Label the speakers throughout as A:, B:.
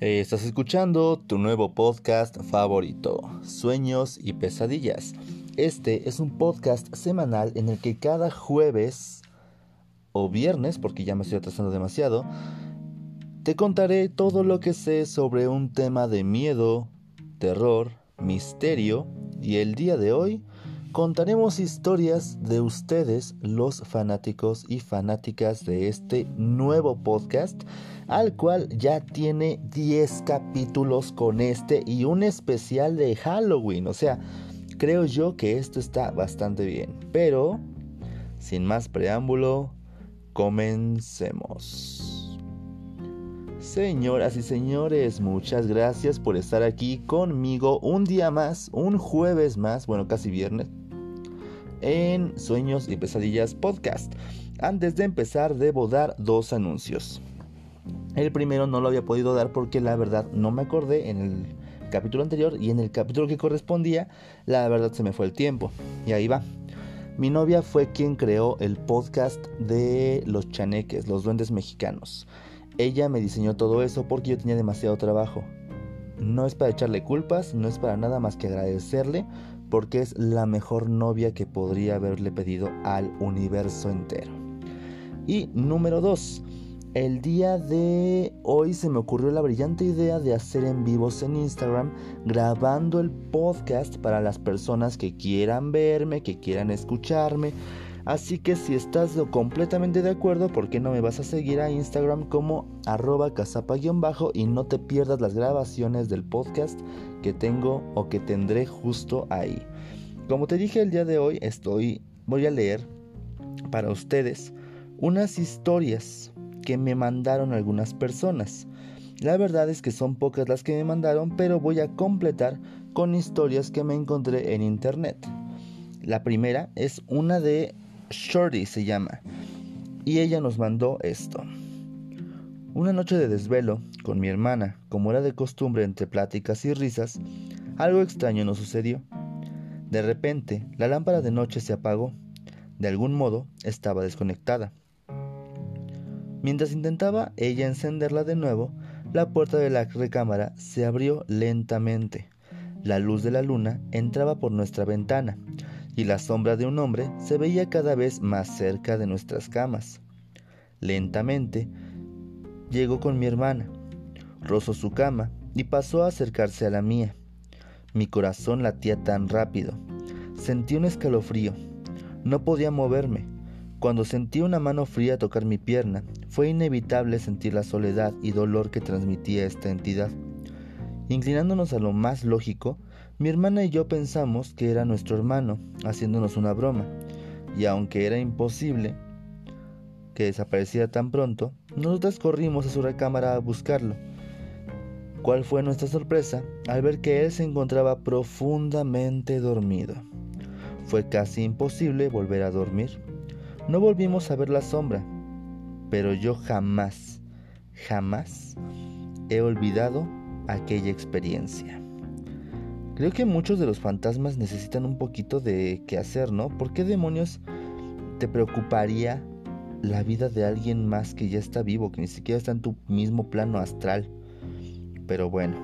A: Eh, estás escuchando tu nuevo podcast favorito, Sueños y Pesadillas. Este es un podcast semanal en el que cada jueves o viernes, porque ya me estoy atrasando demasiado, te contaré todo lo que sé sobre un tema de miedo, terror, misterio y el día de hoy contaremos historias de ustedes, los fanáticos y fanáticas de este nuevo podcast, al cual ya tiene 10 capítulos con este y un especial de Halloween. O sea, creo yo que esto está bastante bien. Pero, sin más preámbulo, comencemos. Señoras y señores, muchas gracias por estar aquí conmigo un día más, un jueves más, bueno, casi viernes, en Sueños y Pesadillas Podcast. Antes de empezar, debo dar dos anuncios. El primero no lo había podido dar porque la verdad no me acordé en el capítulo anterior y en el capítulo que correspondía, la verdad se me fue el tiempo. Y ahí va. Mi novia fue quien creó el podcast de los chaneques, los duendes mexicanos. Ella me diseñó todo eso porque yo tenía demasiado trabajo. No es para echarle culpas, no es para nada más que agradecerle porque es la mejor novia que podría haberle pedido al universo entero. Y número 2. El día de hoy se me ocurrió la brillante idea de hacer en vivos en Instagram grabando el podcast para las personas que quieran verme, que quieran escucharme Así que si estás completamente de acuerdo, ¿por qué no me vas a seguir a Instagram como arroba casapa-bajo y no te pierdas las grabaciones del podcast que tengo o que tendré justo ahí? Como te dije el día de hoy, estoy, voy a leer para ustedes unas historias que me mandaron algunas personas. La verdad es que son pocas las que me mandaron, pero voy a completar con historias que me encontré en internet. La primera es una de Shorty se llama. Y ella nos mandó esto. Una noche de desvelo, con mi hermana, como era de costumbre entre pláticas y risas, algo extraño nos sucedió. De repente, la lámpara de noche se apagó. De algún modo, estaba desconectada. Mientras intentaba ella encenderla de nuevo, la puerta de la recámara se abrió lentamente. La luz de la luna entraba por nuestra ventana, y la sombra de un hombre se veía cada vez más cerca de nuestras camas. Lentamente llegó con mi hermana, rozó su cama y pasó a acercarse a la mía. Mi corazón latía tan rápido. Sentí un escalofrío. No podía moverme. Cuando sentí una mano fría tocar mi pierna, fue inevitable sentir la soledad y dolor que transmitía esta entidad. Inclinándonos a lo más lógico, mi hermana y yo pensamos que era nuestro hermano, haciéndonos una broma, y aunque era imposible que desapareciera tan pronto, nosotras corrimos a su recámara a buscarlo. ¿Cuál fue nuestra sorpresa al ver que él se encontraba profundamente dormido? Fue casi imposible volver a dormir. No volvimos a ver la sombra, pero yo jamás, jamás he olvidado aquella experiencia. Creo que muchos de los fantasmas necesitan un poquito de qué hacer, ¿no? ¿Por qué demonios te preocuparía la vida de alguien más que ya está vivo, que ni siquiera está en tu mismo plano astral? Pero bueno,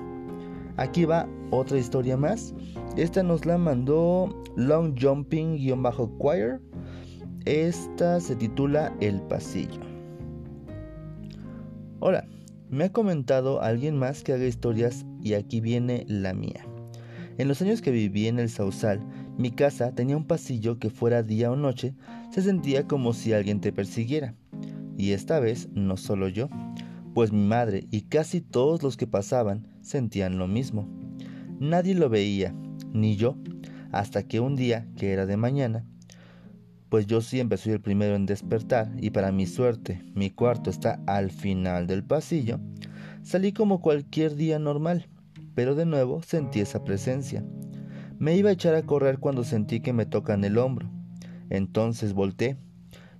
A: aquí va otra historia más. Esta nos la mandó Long Jumping-Choir. Esta se titula El Pasillo. Hola, me ha comentado alguien más que haga historias y aquí viene la mía. En los años que viví en el Sausal, mi casa tenía un pasillo que fuera día o noche, se sentía como si alguien te persiguiera. Y esta vez no solo yo, pues mi madre y casi todos los que pasaban sentían lo mismo. Nadie lo veía, ni yo, hasta que un día, que era de mañana, pues yo siempre soy el primero en despertar y para mi suerte mi cuarto está al final del pasillo, salí como cualquier día normal pero de nuevo sentí esa presencia. Me iba a echar a correr cuando sentí que me tocan el hombro. Entonces volteé,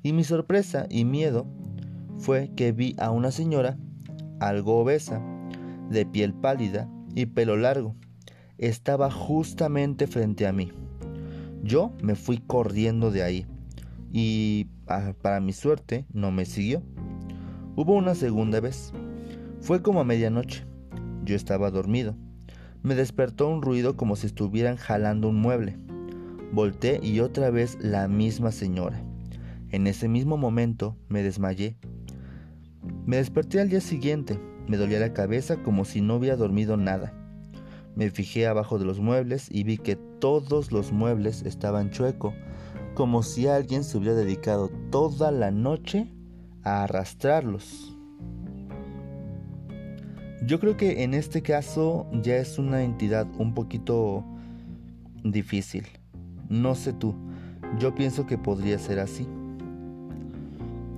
A: y mi sorpresa y miedo fue que vi a una señora, algo obesa, de piel pálida y pelo largo. Estaba justamente frente a mí. Yo me fui corriendo de ahí y, ah, para mi suerte, no me siguió. Hubo una segunda vez. Fue como a medianoche Yo estaba dormido. Me despertó un ruido como si estuvieran jalando un mueble. Volté y otra vez la misma señora. En ese mismo momento me desmayé. Me desperté al día siguiente. Me dolía la cabeza como si no hubiera dormido nada. Me fijé abajo de los muebles y vi que todos los muebles estaban chueco, como si alguien se hubiera dedicado toda la noche a arrastrarlos. Yo creo que en este caso ya es una entidad un poquito difícil. No sé tú, yo pienso que podría ser así.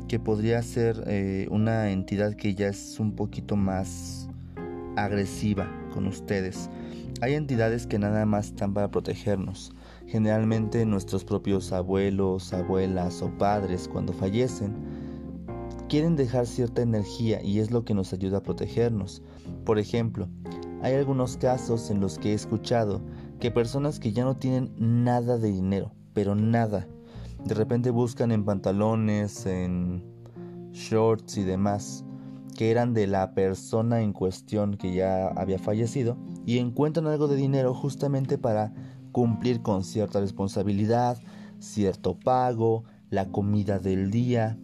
A: Que podría ser eh, una entidad que ya es un poquito más agresiva con ustedes. Hay entidades que nada más están para protegernos. Generalmente nuestros propios abuelos, abuelas o padres cuando fallecen quieren dejar cierta energía y es lo que nos ayuda a protegernos. Por ejemplo, hay algunos casos en los que he escuchado que personas que ya no tienen nada de dinero, pero nada, de repente buscan en pantalones, en shorts y demás, que eran de la persona en cuestión que ya había fallecido, y encuentran algo de dinero justamente para cumplir con cierta responsabilidad, cierto pago, la comida del día.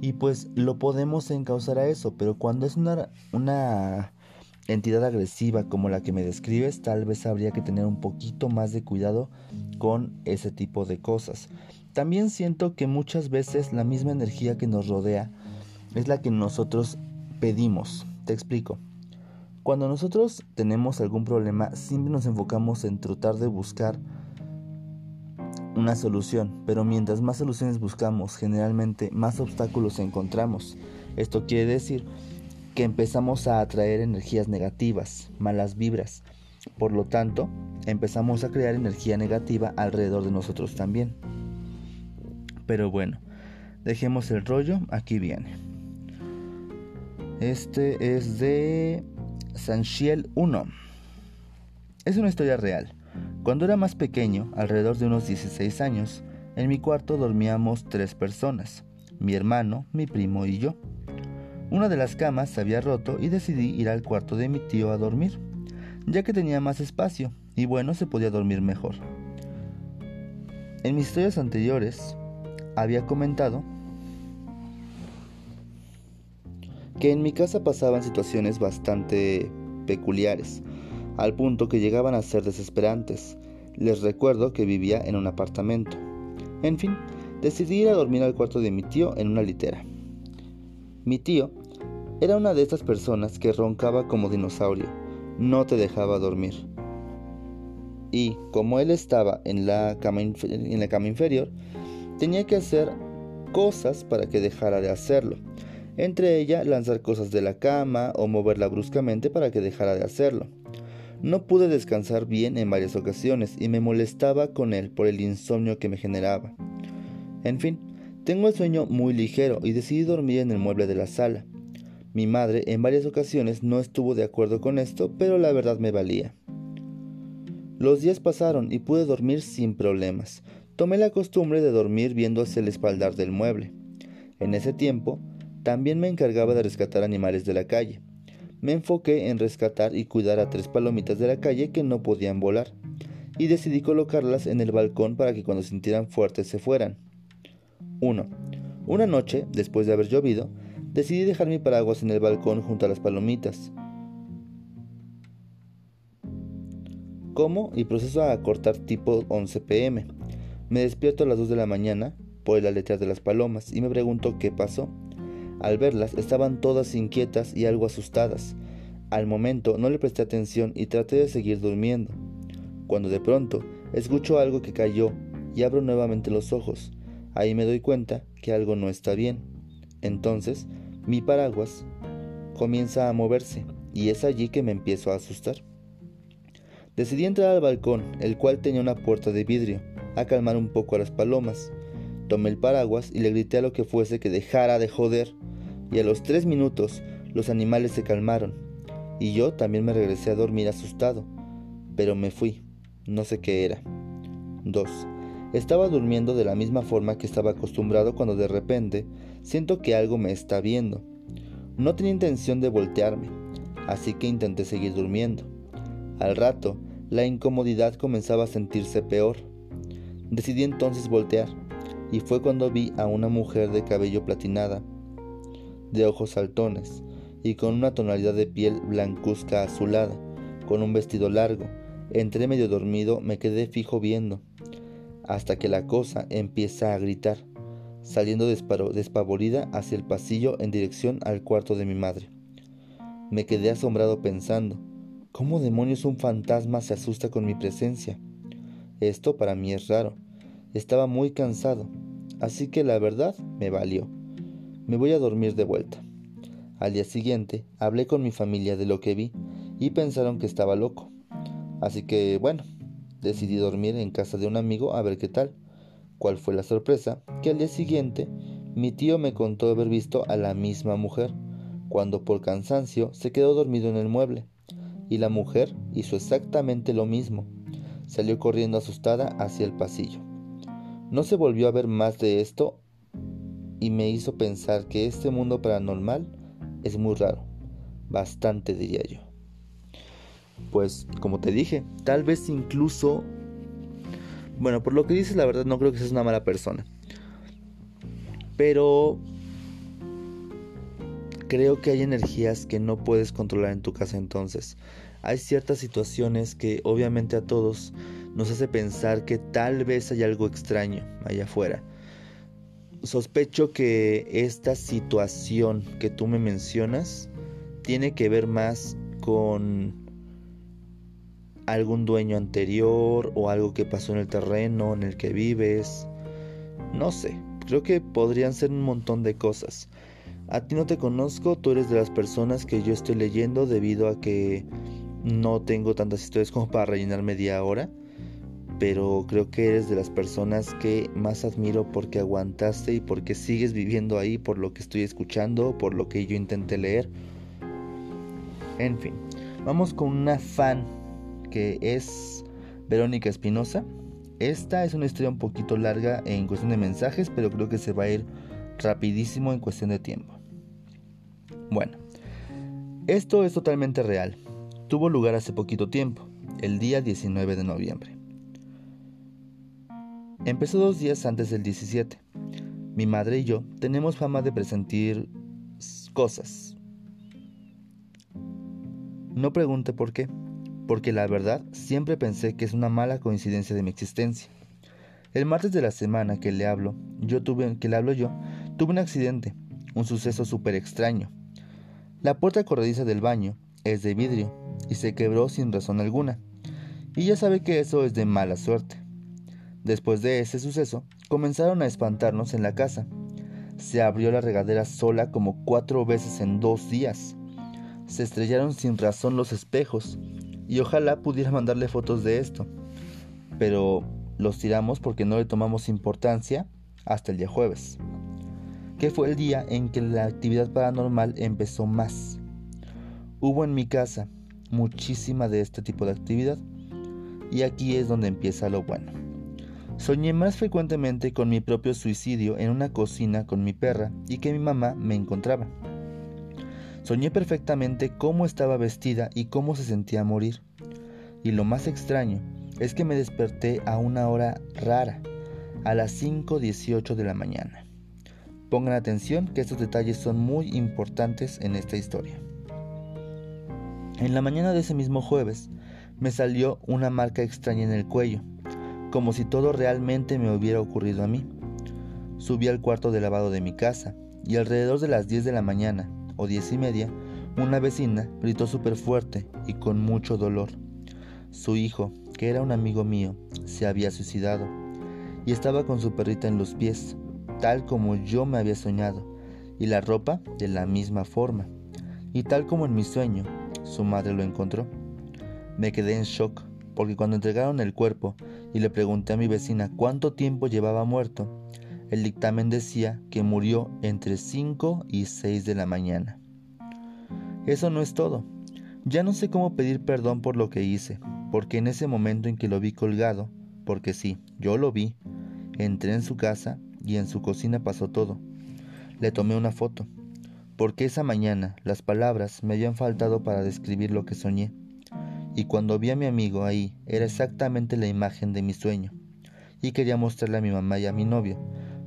A: Y pues lo podemos encauzar a eso, pero cuando es una, una entidad agresiva como la que me describes, tal vez habría que tener un poquito más de cuidado con ese tipo de cosas. También siento que muchas veces la misma energía que nos rodea es la que nosotros pedimos. Te explico. Cuando nosotros tenemos algún problema, siempre nos enfocamos en tratar de buscar una solución, pero mientras más soluciones buscamos, generalmente más obstáculos encontramos. Esto quiere decir que empezamos a atraer energías negativas, malas vibras. Por lo tanto, empezamos a crear energía negativa alrededor de nosotros también. Pero bueno, dejemos el rollo, aquí viene. Este es de Sanchiel 1. Es una historia real. Cuando era más pequeño, alrededor de unos 16 años, en mi cuarto dormíamos tres personas, mi hermano, mi primo y yo. Una de las camas se había roto y decidí ir al cuarto de mi tío a dormir, ya que tenía más espacio y bueno, se podía dormir mejor. En mis historias anteriores había comentado que en mi casa pasaban situaciones bastante peculiares, al punto que llegaban a ser desesperantes. Les recuerdo que vivía en un apartamento. En fin, decidí ir a dormir al cuarto de mi tío en una litera. Mi tío era una de estas personas que roncaba como dinosaurio, no te dejaba dormir. Y como él estaba en la cama, en la cama inferior, tenía que hacer cosas para que dejara de hacerlo entre ellas lanzar cosas de la cama o moverla bruscamente para que dejara de hacerlo. No pude descansar bien en varias ocasiones y me molestaba con él por el insomnio que me generaba. En fin, tengo el sueño muy ligero y decidí dormir en el mueble de la sala. Mi madre en varias ocasiones no estuvo de acuerdo con esto, pero la verdad me valía. Los días pasaron y pude dormir sin problemas. Tomé la costumbre de dormir viendo hacia el espaldar del mueble. En ese tiempo, también me encargaba de rescatar animales de la calle. Me enfoqué en rescatar y cuidar a tres palomitas de la calle que no podían volar, y decidí colocarlas en el balcón para que cuando sintieran fuertes se fueran. 1. Una noche, después de haber llovido, decidí dejar mi paraguas en el balcón junto a las palomitas. Como y proceso a cortar tipo 11 pm. Me despierto a las 2 de la mañana por la letra de las palomas y me pregunto qué pasó. Al verlas estaban todas inquietas y algo asustadas. Al momento no le presté atención y traté de seguir durmiendo. Cuando de pronto escucho algo que cayó y abro nuevamente los ojos. Ahí me doy cuenta que algo no está bien. Entonces, mi paraguas comienza a moverse y es allí que me empiezo a asustar. Decidí entrar al balcón, el cual tenía una puerta de vidrio, a calmar un poco a las palomas. Tomé el paraguas y le grité a lo que fuese que dejara de joder, y a los tres minutos los animales se calmaron, y yo también me regresé a dormir asustado, pero me fui, no sé qué era. 2. Estaba durmiendo de la misma forma que estaba acostumbrado cuando de repente siento que algo me está viendo. No tenía intención de voltearme. así que intenté seguir durmiendo. Al rato, la incomodidad comenzaba a sentirse peor. Decidí entonces voltear, y fue cuando vi a una mujer de cabello platinada, de ojos saltones, y con una tonalidad de piel blancuzca azulada, con un vestido largo. Entré medio dormido, me quedé fijo viendo, hasta que la cosa empieza a gritar, saliendo despavorida hacia el pasillo en dirección al cuarto de mi madre. Me quedé asombrado pensando, ¿cómo demonios un fantasma se asusta con mi presencia? Esto para mí es raro. Estaba muy cansado, así que la verdad me valió. Me voy a dormir de vuelta. Al día siguiente hablé con mi familia de lo que vi y pensaron que estaba loco. Así que bueno, decidí dormir en casa de un amigo a ver qué tal. ¿Cuál fue la sorpresa? Que al día siguiente mi tío me contó haber visto a la misma mujer cuando por cansancio se quedó dormido en el mueble, y la mujer hizo exactamente lo mismo. Salió corriendo asustada hacia el pasillo. No se volvió a ver más de esto y me hizo pensar que este mundo paranormal es muy raro, bastante diría yo. Pues como te dije, tal vez incluso, bueno, por lo que dices la verdad no creo que seas una mala persona. Pero Creo que hay energías que no puedes controlar en tu casa entonces. Hay ciertas situaciones que obviamente a todos nos hace pensar que tal vez hay algo extraño allá afuera. Sospecho que esta situación que tú me mencionas tiene que ver más con algún dueño anterior o algo que pasó en el terreno en el que vives. No sé, creo que podrían ser un montón de cosas. A ti no te conozco, tú eres de las personas que yo estoy leyendo debido a que no tengo tantas historias como para rellenar media hora, pero creo que eres de las personas que más admiro porque aguantaste y porque sigues viviendo ahí por lo que estoy escuchando, por lo que yo intenté leer. En fin, vamos con una fan que es Verónica Espinosa. Esta es una historia un poquito larga en cuestión de mensajes, pero creo que se va a ir rapidísimo en cuestión de tiempo. Bueno, esto es totalmente real. Tuvo lugar hace poquito tiempo, el día 19 de noviembre. Empezó dos días antes del 17. Mi madre y yo tenemos fama de presentir cosas. No pregunte por qué, porque la verdad siempre pensé que es una mala coincidencia de mi existencia. El martes de la semana que le hablo, yo tuve, que le hablo yo, tuve un accidente, un suceso súper extraño. La puerta corrediza del baño es de vidrio y se quebró sin razón alguna. Y ya sabe que eso es de mala suerte. Después de ese suceso, comenzaron a espantarnos en la casa. Se abrió la regadera sola como cuatro veces en dos días. Se estrellaron sin razón los espejos y ojalá pudiera mandarle fotos de esto. Pero los tiramos porque no le tomamos importancia hasta el día jueves que fue el día en que la actividad paranormal empezó más. Hubo en mi casa muchísima de este tipo de actividad y aquí es donde empieza lo bueno. Soñé más frecuentemente con mi propio suicidio en una cocina con mi perra y que mi mamá me encontraba. Soñé perfectamente cómo estaba vestida y cómo se sentía morir. Y lo más extraño es que me desperté a una hora rara, a las 5.18 de la mañana. Pongan atención que estos detalles son muy importantes en esta historia. En la mañana de ese mismo jueves me salió una marca extraña en el cuello, como si todo realmente me hubiera ocurrido a mí. Subí al cuarto de lavado de mi casa y alrededor de las 10 de la mañana o 10 y media, una vecina gritó súper fuerte y con mucho dolor. Su hijo, que era un amigo mío, se había suicidado y estaba con su perrita en los pies tal como yo me había soñado, y la ropa de la misma forma, y tal como en mi sueño, su madre lo encontró. Me quedé en shock, porque cuando entregaron el cuerpo y le pregunté a mi vecina cuánto tiempo llevaba muerto, el dictamen decía que murió entre 5 y 6 de la mañana. Eso no es todo. Ya no sé cómo pedir perdón por lo que hice, porque en ese momento en que lo vi colgado, porque sí, yo lo vi, entré en su casa y en su cocina pasó todo. Le tomé una foto. porque esa mañana las palabras me habían faltado para describir lo que soñé, y cuando vi a mi amigo ahí era exactamente la imagen de mi sueño, y quería mostrarle a mi mamá y a mi novio,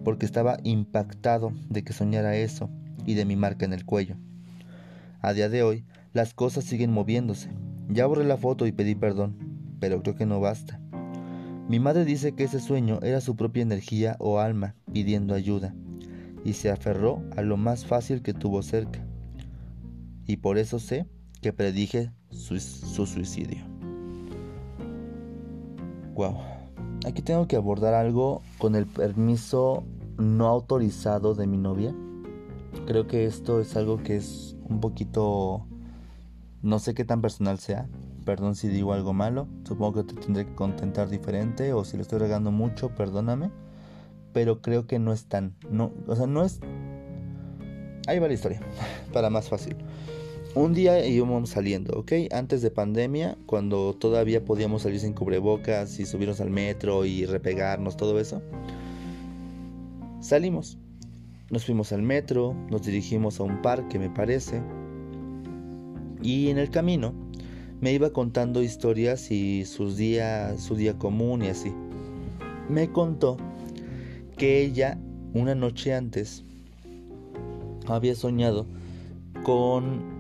A: porque estaba impactado de que soñara eso y de mi marca en el cuello. A día de hoy, las cosas siguen moviéndose. Ya borré la foto y pedí perdón, pero creo que no basta. Mi madre dice que ese sueño era su propia energía o alma pidiendo ayuda, y se aferró a lo más fácil que tuvo cerca. Y por eso sé que predije su, suicidio. Wow. Aquí tengo que abordar algo con el permiso no autorizado de mi novia. Creo que esto es algo que es un poquito... No sé qué tan personal sea. Perdón si digo algo malo. Supongo que te tendré que contentar diferente. O si lo estoy regando mucho, perdóname. Pero creo que no es tan... No, o sea, no es... Ahí va la historia. Para más fácil. Un día íbamos saliendo, ¿ok? Antes de pandemia, cuando todavía podíamos salir sin cubrebocas y subirnos al metro y repegarnos, todo eso. Salimos. Nos fuimos al metro, nos dirigimos a un parque, me parece. Y en el camino me iba contando historias y sus días, su día común y así. Me contó que ella una noche antes había soñado con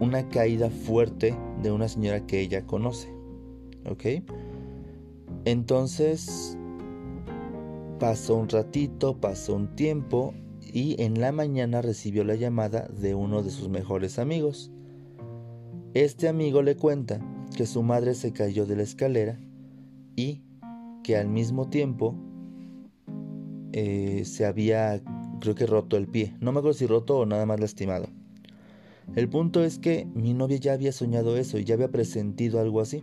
A: una caída fuerte de una señora que ella conoce. ¿Ok? Entonces Pasó un ratito, pasó un tiempo y en la mañana recibió la llamada de uno de sus mejores amigos. Este amigo le cuenta que su madre se cayó de la escalera y que al mismo tiempo eh, se había, creo que roto el pie. No me acuerdo si roto o nada más lastimado. El punto es que mi novia ya había soñado eso y ya había presentido algo así.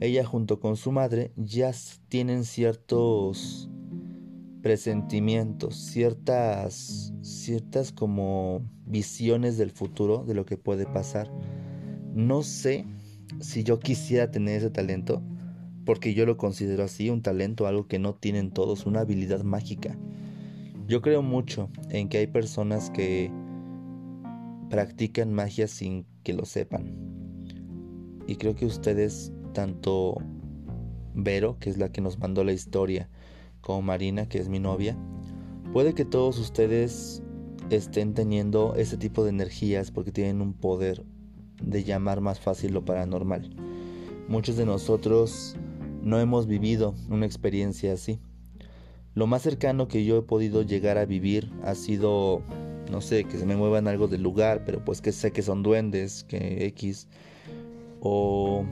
A: Ella junto con su madre ya tienen ciertos presentimientos, ciertas, ciertas como visiones del futuro, de lo que puede pasar. No sé si yo quisiera tener ese talento, porque yo lo considero así, un talento, algo que no tienen todos, una habilidad mágica. Yo creo mucho en que hay personas que practican magia sin que lo sepan. Y creo que ustedes, tanto Vero, que es la que nos mandó la historia, como Marina, que es mi novia, puede que todos ustedes estén teniendo ese tipo de energías porque tienen un poder de llamar más fácil lo paranormal. Muchos de nosotros no hemos vivido una experiencia así. Lo más cercano que yo he podido llegar a vivir ha sido, no sé, que se me muevan algo del lugar, pero pues que sé que son duendes, que X, o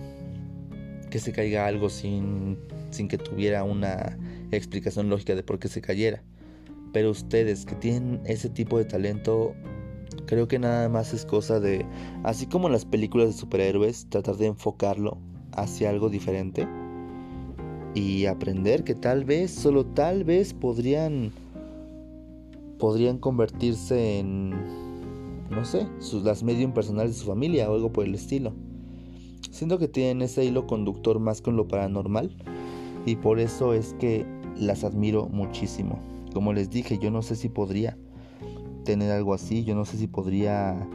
A: que se caiga algo sin, sin que tuviera una explicación lógica de por qué se cayera. Pero ustedes que tienen ese tipo de talento, creo que nada más es cosa de, así como en las películas de superhéroes, tratar de enfocarlo hacia algo diferente y aprender que tal vez, solo tal vez podrían podrían convertirse en no sé, sus, las medium personales de su familia o algo por el estilo. Siento que tienen ese hilo conductor más con lo paranormal y por eso es que las admiro muchísimo. Como les dije, yo no sé si podría tener algo así, yo no sé si podría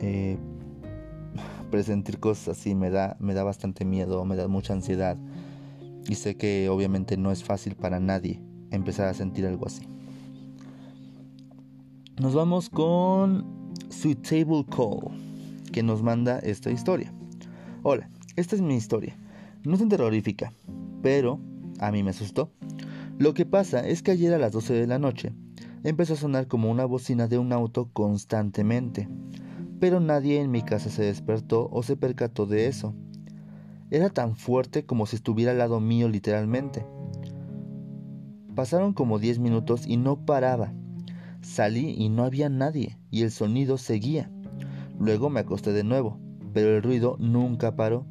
A: eh, presentir cosas así, me da, me da bastante miedo, me da mucha ansiedad. Y sé que obviamente no es fácil para nadie empezar a sentir algo así. Nos vamos con Sweet Table Call, que nos manda esta historia. Hola, esta es mi historia. No es terrorífica, pero a mí me asustó. Lo que pasa es que ayer a las 12 de la noche empezó a sonar como una bocina de un auto constantemente, pero nadie en mi casa se despertó o se percató de eso. Era tan fuerte como si estuviera al lado mío literalmente. Pasaron como 10 minutos y no paraba. Salí y no había nadie y el sonido seguía. Luego me acosté de nuevo, pero el ruido nunca paró.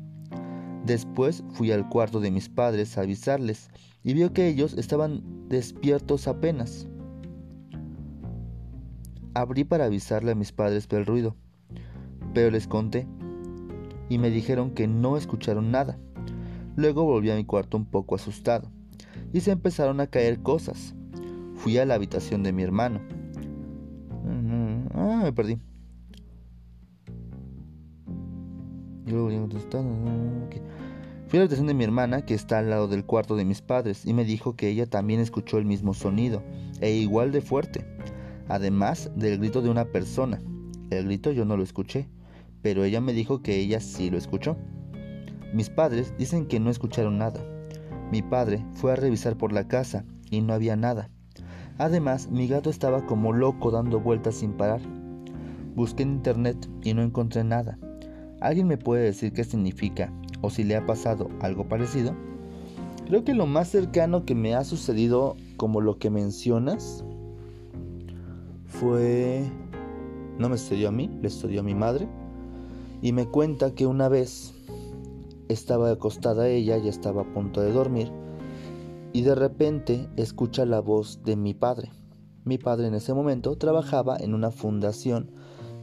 A: Después fui al cuarto de mis padres a avisarles y vio que ellos estaban despiertos apenas. Abrí para avisarle a mis padres por el ruido, pero les conté y me dijeron que no escucharon nada. Luego volví a mi cuarto un poco asustado y se empezaron a caer cosas. Fui a la habitación de mi hermano. Ah, me perdí. Fui a la habitación de mi hermana, que está al lado del cuarto de mis padres, y me dijo que ella también escuchó el mismo sonido, e igual de fuerte, además del grito de una persona. El grito yo no lo escuché, pero ella me dijo que ella sí lo escuchó. Mis padres dicen que no escucharon nada. Mi padre fue a revisar por la casa y no había nada. Además, mi gato estaba como loco dando vueltas sin parar. Busqué en internet y no encontré nada. ¿Alguien me puede decir qué significa o si le ha pasado algo parecido? Creo que lo más cercano que me ha sucedido como lo que mencionas fue... No me sucedió a mí, le sucedió a mi madre. Y me cuenta que una vez estaba acostada ella, y estaba a punto de dormir y de repente escucha la voz de mi padre. Mi padre en ese momento trabajaba en una fundación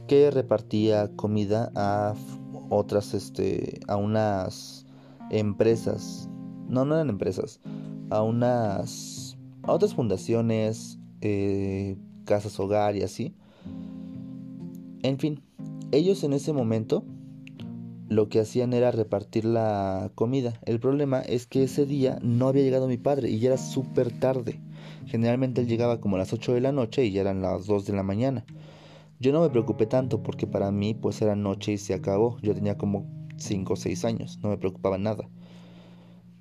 A: que repartía comida a otras, este, a unas empresas. No, no eran empresas, a unas, a otras fundaciones, eh, casas hogar y así. En fin, ellos en ese momento lo que hacían era repartir la comida. El problema es que ese día no había llegado mi padre y ya era súper tarde. Generalmente él llegaba como a las 8 de la noche y ya eran las 2 de la mañana. Yo no me preocupé tanto porque para mí pues era noche y se acabó. Yo tenía como 5 o 6 años, no me preocupaba nada.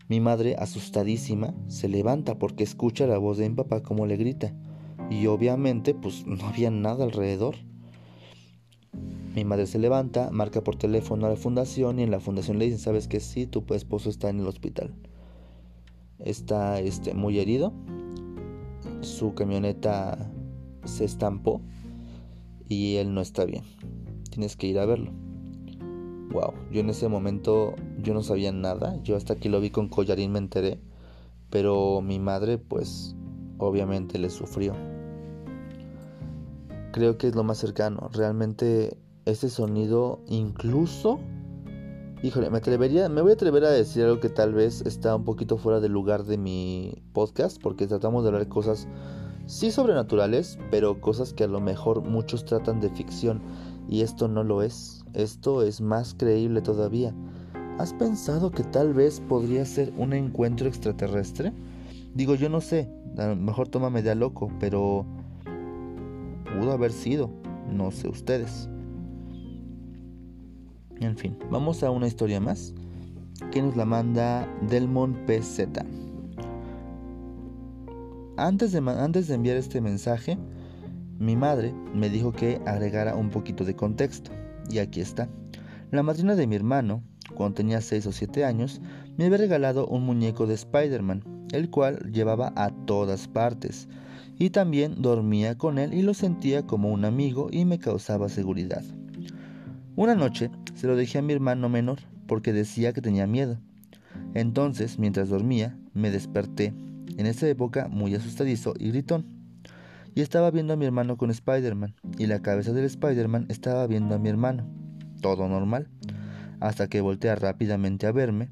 A: Mi madre, asustadísima, se levanta porque escucha la voz de mi papá como le grita. Y obviamente pues no había nada alrededor. Mi madre se levanta, marca por teléfono a la fundación y en la fundación le dicen, ¿sabes que sí? Tu esposo está en el hospital. Está este, muy herido. Su camioneta se estampó y él no está bien. Tienes que ir a verlo. Wow, yo en ese momento yo no sabía nada. Yo hasta que lo vi con collarín me enteré. Pero mi madre pues obviamente le sufrió. Creo que es lo más cercano. Realmente ese sonido incluso híjole me atrevería me voy a atrever a decir algo que tal vez está un poquito fuera del lugar de mi podcast porque tratamos de hablar cosas sí sobrenaturales pero cosas que a lo mejor muchos tratan de ficción y esto no lo es esto es más creíble todavía ¿Has pensado que tal vez podría ser un encuentro extraterrestre? Digo, yo no sé, a lo mejor tómame de a loco, pero pudo haber sido, no sé ustedes. En fin, vamos a una historia más que nos la manda Delmon PZ. Antes de, antes de enviar este mensaje, mi madre me dijo que agregara un poquito de contexto. Y aquí está. La madrina de mi hermano, cuando tenía 6 o 7 años, me había regalado un muñeco de Spider-Man, el cual llevaba a todas partes. Y también dormía con él y lo sentía como un amigo y me causaba seguridad. Una noche se lo dejé a mi hermano menor porque decía que tenía miedo. Entonces, mientras dormía, me desperté, en esa época muy asustadizo y gritón. Y estaba viendo a mi hermano con Spider-Man, y la cabeza del Spider-Man estaba viendo a mi hermano. Todo normal. Hasta que voltea rápidamente a verme,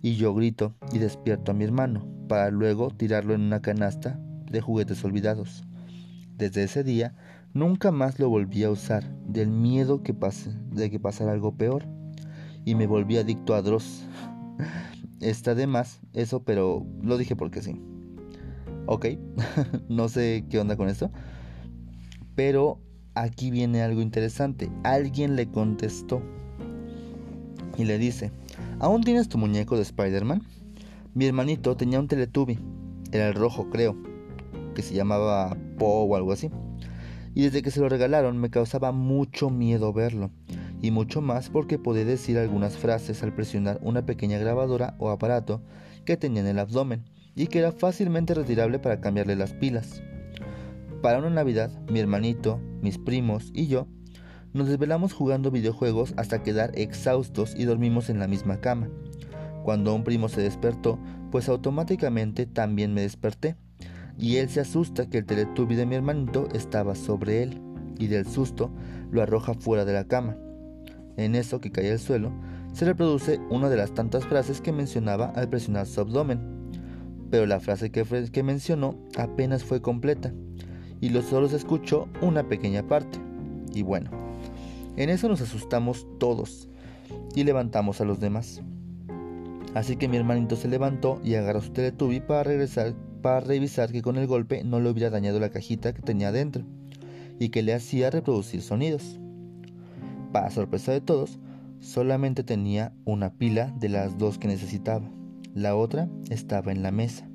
A: y yo grito y despierto a mi hermano, para luego tirarlo en una canasta de juguetes olvidados. Desde ese día, Nunca más lo volví a usar, del miedo que pase, de que pasara algo peor. Y me volví adicto a Dross. Está de más eso, pero lo dije porque sí. Ok, no sé qué onda con esto. Pero aquí viene algo interesante. Alguien le contestó y le dice, ¿aún tienes tu muñeco de Spider-Man? Mi hermanito tenía un Teletubby, era el rojo creo, que se llamaba Po o algo así y desde que se lo regalaron me causaba mucho miedo verlo, y mucho más porque podía decir algunas frases al presionar una pequeña grabadora o aparato que tenía en el abdomen y que era fácilmente retirable para cambiarle las pilas. Para una Navidad, mi hermanito, mis primos y yo nos desvelamos jugando videojuegos hasta quedar exhaustos y dormimos en la misma cama. Cuando un primo se despertó, pues automáticamente también me desperté y él se asusta que el teletubi de mi hermanito estaba sobre él y del susto lo arroja fuera de la cama. En eso que cae al suelo, se reproduce una de las tantas frases que mencionaba al presionar su abdomen, pero la frase que, mencionó apenas fue completa y solo se escuchó una pequeña parte. Y bueno, en eso nos asustamos todos y levantamos a los demás. Así que mi hermanito se levantó y agarró su teletubi para regresar para revisar que con el golpe no le hubiera dañado la cajita que tenía dentro y que le hacía reproducir sonidos. Para sorpresa de todos, solamente tenía una pila de las dos que necesitaba. La otra estaba en la mesa.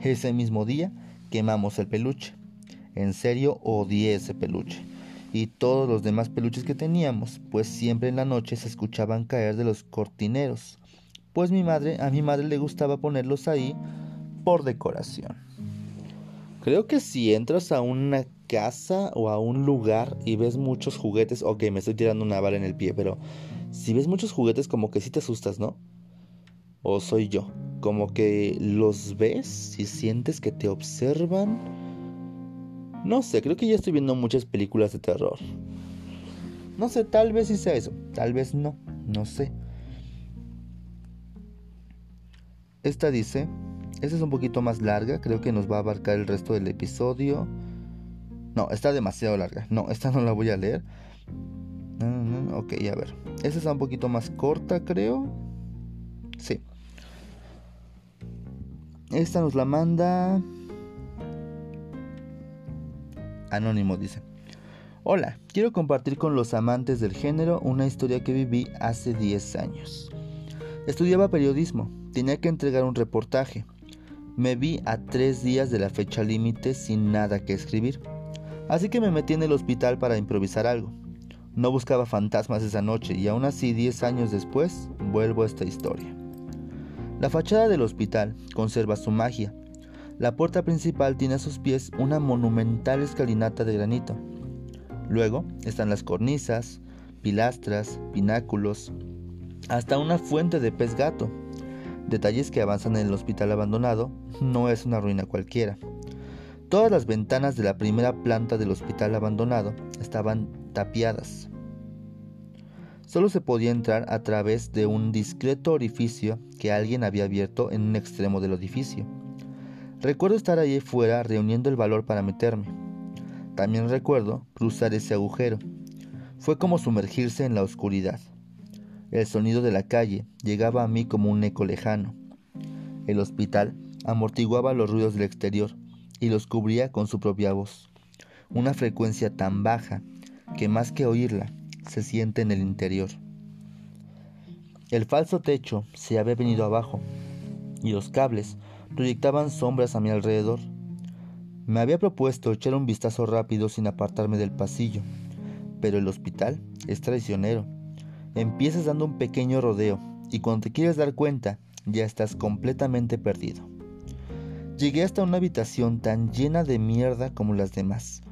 A: Ese mismo día quemamos el peluche. En serio odié ese peluche. Y todos los demás peluches que teníamos, pues siempre en la noche se escuchaban caer de los cortineros. Pues mi madre, a mi madre le gustaba ponerlos ahí por decoración. Creo que si entras a una casa o a un lugar y ves muchos juguetes, ok, me estoy tirando una bala en el pie, pero si ves muchos juguetes como que sí te asustas, ¿no? ¿O soy yo? Como que los ves y sientes que te observan. No sé, creo que ya estoy viendo muchas películas de terror. No sé, tal vez sí sea eso, tal vez no, no sé. Esta dice, esta es un poquito más larga, creo que nos va a abarcar el resto del episodio. No, está demasiado larga. No, esta no la voy a leer. Ok, a ver. Esta está un poquito más corta, creo. Sí. Esta nos la manda... Anónimo dice. Hola, quiero compartir con los amantes del género una historia que viví hace 10 años. Estudiaba periodismo, tenía que entregar un reportaje. Me vi a tres días de la fecha límite sin nada que escribir, así que me metí en el hospital para improvisar algo. No buscaba fantasmas esa noche y aún así 10 años después vuelvo a esta historia. La fachada del hospital conserva su magia. La puerta principal tiene a sus pies una monumental escalinata de granito. Luego están las cornisas, pilastras, pináculos, hasta una fuente de pez gato detalles que avanzan en el hospital abandonado, no es una ruina cualquiera. Todas las ventanas de la primera planta del hospital abandonado estaban tapiadas. Solo se podía entrar a través de un discreto orificio que alguien había abierto en un extremo del edificio. Recuerdo estar allí fuera reuniendo el valor para meterme. También recuerdo cruzar ese agujero. Fue como sumergirse en la oscuridad. El sonido de la calle llegaba a mí como un eco lejano. El hospital amortiguaba los ruidos del exterior y los cubría con su propia voz, una frecuencia tan baja que más que oírla se siente en el interior. El falso techo se había venido abajo y los cables proyectaban sombras a mi alrededor. Me había propuesto echar un vistazo rápido sin apartarme del pasillo, pero el hospital es traicionero Empiezas dando un pequeño rodeo y cuando te quieres dar cuenta ya estás completamente perdido. Llegué hasta una habitación tan llena de mierda como las demás,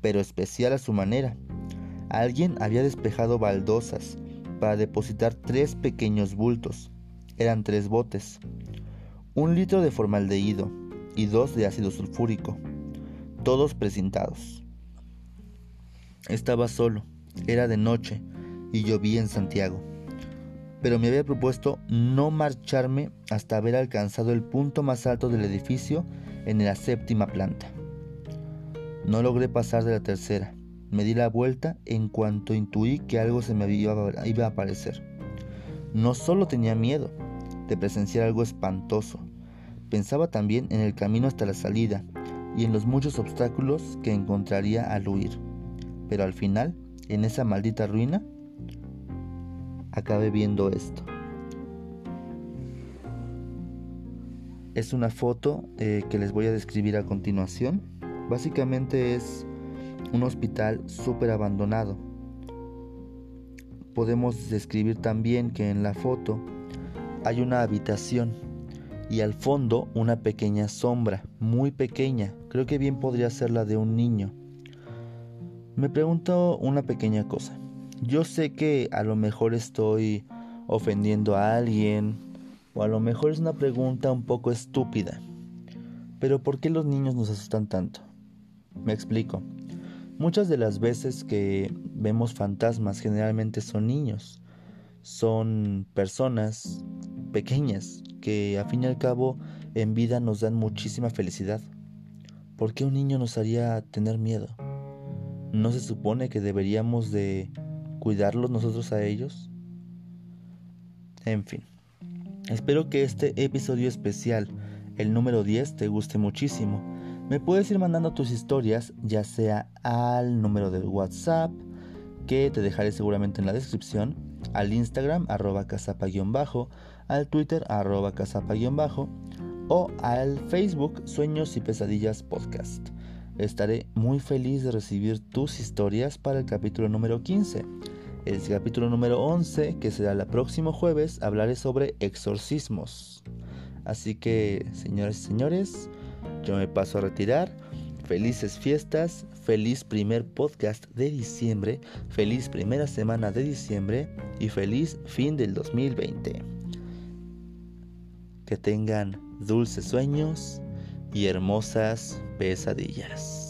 A: pero especial a su manera. Alguien había despejado baldosas para depositar tres pequeños bultos. Eran tres botes. Un litro de formaldehído y dos de ácido sulfúrico, todos precintados. Estaba solo, era de noche, y lloví en Santiago. Pero me había propuesto no marcharme hasta haber alcanzado el punto más alto del edificio en la séptima planta. No logré pasar de la tercera. Me di la vuelta en cuanto intuí que algo se me iba a aparecer. No solo tenía miedo de presenciar algo espantoso, pensaba también en el camino hasta la salida y en los muchos obstáculos que encontraría al huir. Pero al final, en esa maldita ruina, acabe viendo esto. Es una foto eh, que les voy a describir a continuación. Básicamente es un hospital súper abandonado. Podemos describir también que en la foto hay una habitación y al fondo una pequeña sombra, muy pequeña, creo que bien podría ser la de un niño. Me pregunto una pequeña cosa. Yo sé que a lo mejor estoy ofendiendo a alguien o a lo mejor es una pregunta un poco estúpida. Pero ¿por qué los niños nos asustan tanto? Me explico. Muchas de las veces que vemos fantasmas generalmente son niños. Son personas pequeñas que a fin y al cabo en vida nos dan muchísima felicidad. ¿Por qué un niño nos haría tener miedo? ¿No se supone que deberíamos de cuidarlos nosotros a ellos? En fin, espero que este episodio especial, el número 10, te guste muchísimo. Me puedes ir mandando tus historias, ya sea al número del WhatsApp, que te dejaré seguramente en la descripción, al Instagram arroba casapa-bajo, al Twitter arroba casapa-bajo o al Facebook Sueños y Pesadillas Podcast. Estaré muy feliz de recibir tus historias para el capítulo número 15. El capítulo número 11, que será el próximo jueves, hablaré sobre exorcismos. Así que, señores y señores, yo me paso a retirar. Felices fiestas, feliz primer podcast de diciembre, feliz primera semana de diciembre y feliz fin del 2020. Que tengan dulces sueños y hermosas pesadillas.